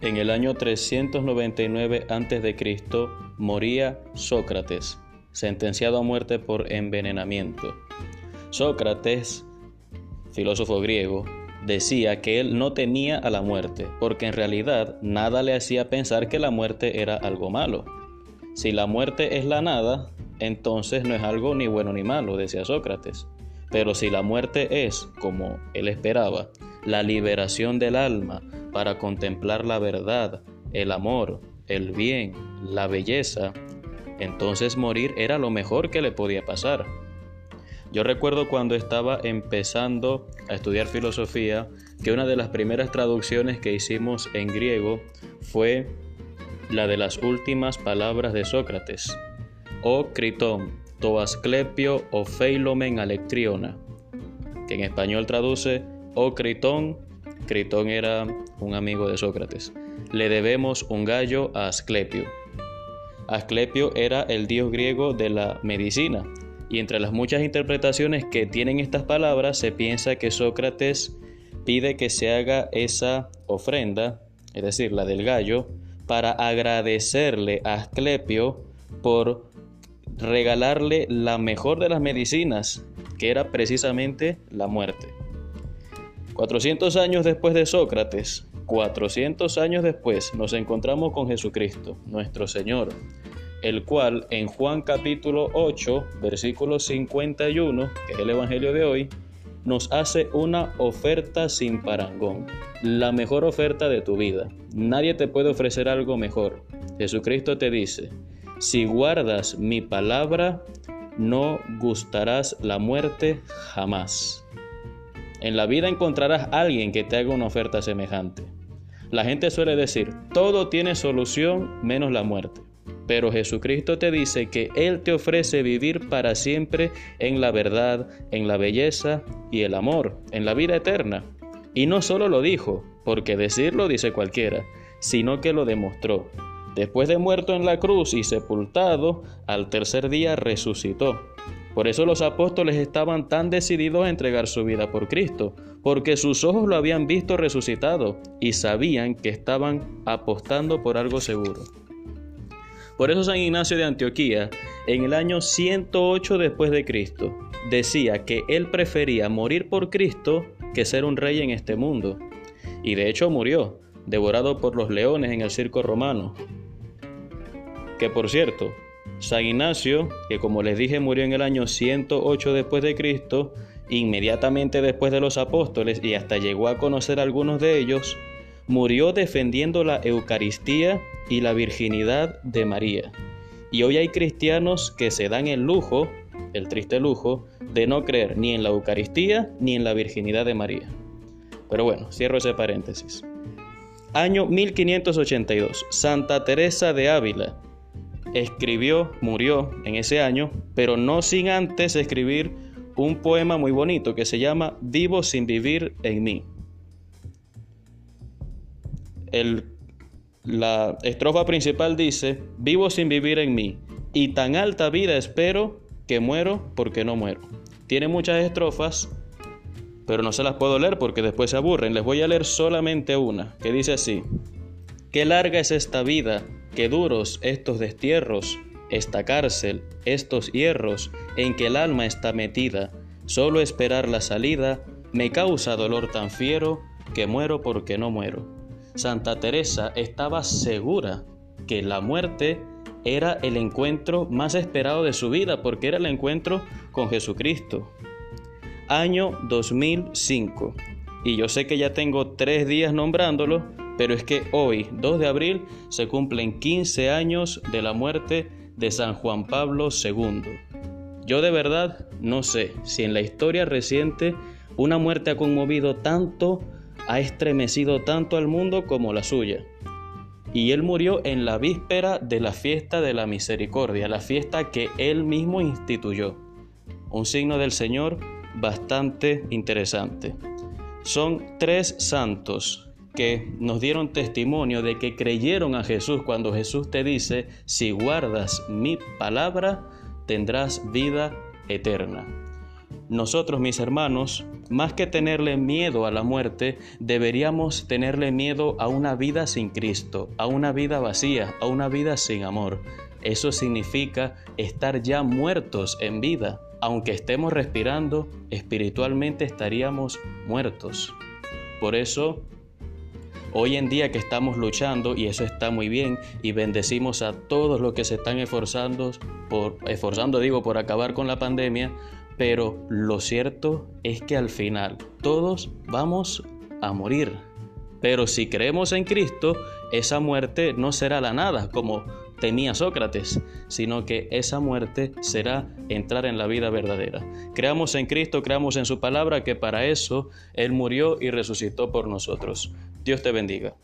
En el año 399 a.C. moría Sócrates, sentenciado a muerte por envenenamiento. Sócrates, filósofo griego, decía que él no tenía a la muerte, porque en realidad nada le hacía pensar que la muerte era algo malo. Si la muerte es la nada, entonces no es algo ni bueno ni malo, decía Sócrates. Pero si la muerte es, como él esperaba, la liberación del alma para contemplar la verdad, el amor, el bien, la belleza, entonces morir era lo mejor que le podía pasar. Yo recuerdo cuando estaba empezando a estudiar filosofía que una de las primeras traducciones que hicimos en griego fue la de las últimas palabras de Sócrates. O Critón, to Asclepio o Feilomen Alectriona, que en español traduce O Critón, Critón era un amigo de Sócrates. Le debemos un gallo a Asclepio. Asclepio era el dios griego de la medicina, y entre las muchas interpretaciones que tienen estas palabras se piensa que Sócrates pide que se haga esa ofrenda, es decir, la del gallo, para agradecerle a Asclepio por regalarle la mejor de las medicinas, que era precisamente la muerte. 400 años después de Sócrates, 400 años después, nos encontramos con Jesucristo, nuestro Señor, el cual en Juan capítulo 8, versículo 51, que es el Evangelio de hoy, nos hace una oferta sin parangón, la mejor oferta de tu vida. Nadie te puede ofrecer algo mejor. Jesucristo te dice, si guardas mi palabra, no gustarás la muerte jamás. En la vida encontrarás a alguien que te haga una oferta semejante. La gente suele decir, todo tiene solución menos la muerte. Pero Jesucristo te dice que Él te ofrece vivir para siempre en la verdad, en la belleza y el amor, en la vida eterna. Y no solo lo dijo, porque decirlo dice cualquiera, sino que lo demostró. Después de muerto en la cruz y sepultado, al tercer día resucitó. Por eso los apóstoles estaban tan decididos a entregar su vida por Cristo, porque sus ojos lo habían visto resucitado y sabían que estaban apostando por algo seguro. Por eso San Ignacio de Antioquía, en el año 108 después de Cristo, decía que él prefería morir por Cristo que ser un rey en este mundo. Y de hecho murió, devorado por los leones en el circo romano, que por cierto, San Ignacio, que como les dije murió en el año 108 después de Cristo, inmediatamente después de los apóstoles y hasta llegó a conocer a algunos de ellos, murió defendiendo la Eucaristía y la virginidad de María. Y hoy hay cristianos que se dan el lujo, el triste lujo, de no creer ni en la Eucaristía ni en la virginidad de María. Pero bueno, cierro ese paréntesis. Año 1582. Santa Teresa de Ávila, escribió, murió en ese año, pero no sin antes escribir un poema muy bonito que se llama Vivo sin vivir en mí. la estrofa principal dice, vivo sin vivir en mí, y tan alta vida espero que muero porque no muero. Tiene muchas estrofas, pero no se las puedo leer porque después se aburren. Les voy a leer solamente una, que dice así, qué larga es esta vida Qué duros estos destierros, esta cárcel, estos hierros en que el alma está metida, solo esperar la salida me causa dolor tan fiero que muero porque no muero. Santa Teresa estaba segura que la muerte era el encuentro más esperado de su vida porque era el encuentro con Jesucristo. Año 2005. Y yo sé que ya tengo tres días nombrándolo, pero es que hoy, 2 de abril, se cumplen 15 años de la muerte de San Juan Pablo II. Yo de verdad no sé si en la historia reciente una muerte ha conmovido tanto, ha estremecido tanto al mundo como la suya. Y él murió en la víspera de la fiesta de la misericordia, la fiesta que él mismo instituyó. Un signo del Señor bastante interesante. Son tres santos que nos dieron testimonio de que creyeron a Jesús cuando Jesús te dice, si guardas mi palabra, tendrás vida eterna. nosotros, mis hermanos, más que tenerle miedo a la muerte, deberíamos tenerle miedo a una vida sin Cristo, a una vida vacía, a una vida sin amor. Eso significa estar ya muertos en vida. Aunque estemos respirando, espiritualmente estaríamos muertos. Por eso, hoy en día que estamos luchando, y eso está muy bien, y bendecimos a todos los que se están esforzando, por, esforzando digo, por acabar con la pandemia, pero lo cierto es que al final todos vamos a morir. Pero si creemos en Cristo, esa muerte no será la nada, como temía Sócrates, sino que esa muerte será entrar en la vida verdadera. Creamos en Cristo, creamos en su palabra, que para eso Él murió y resucitó por nosotros. Dios te bendiga.